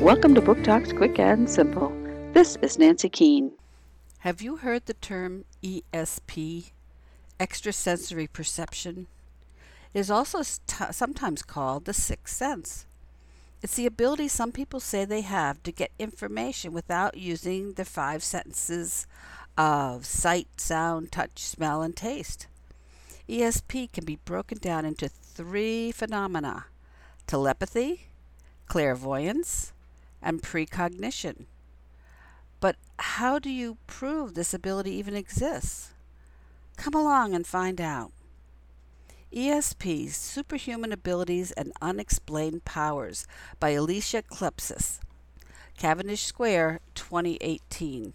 Welcome to Book Talks Quick and Simple. This is Nancy Keene. Have you heard the term ESP, extrasensory perception? It is also st- sometimes called the sixth sense. It's the ability some people say they have to get information without using the five senses of sight, sound, touch, smell, and taste. ESP can be broken down into three phenomena telepathy, clairvoyance, and precognition. But how do you prove this ability even exists? Come along and find out. ESP Superhuman Abilities and Unexplained Powers by Alicia Klepeis. Cavendish Square, 2018.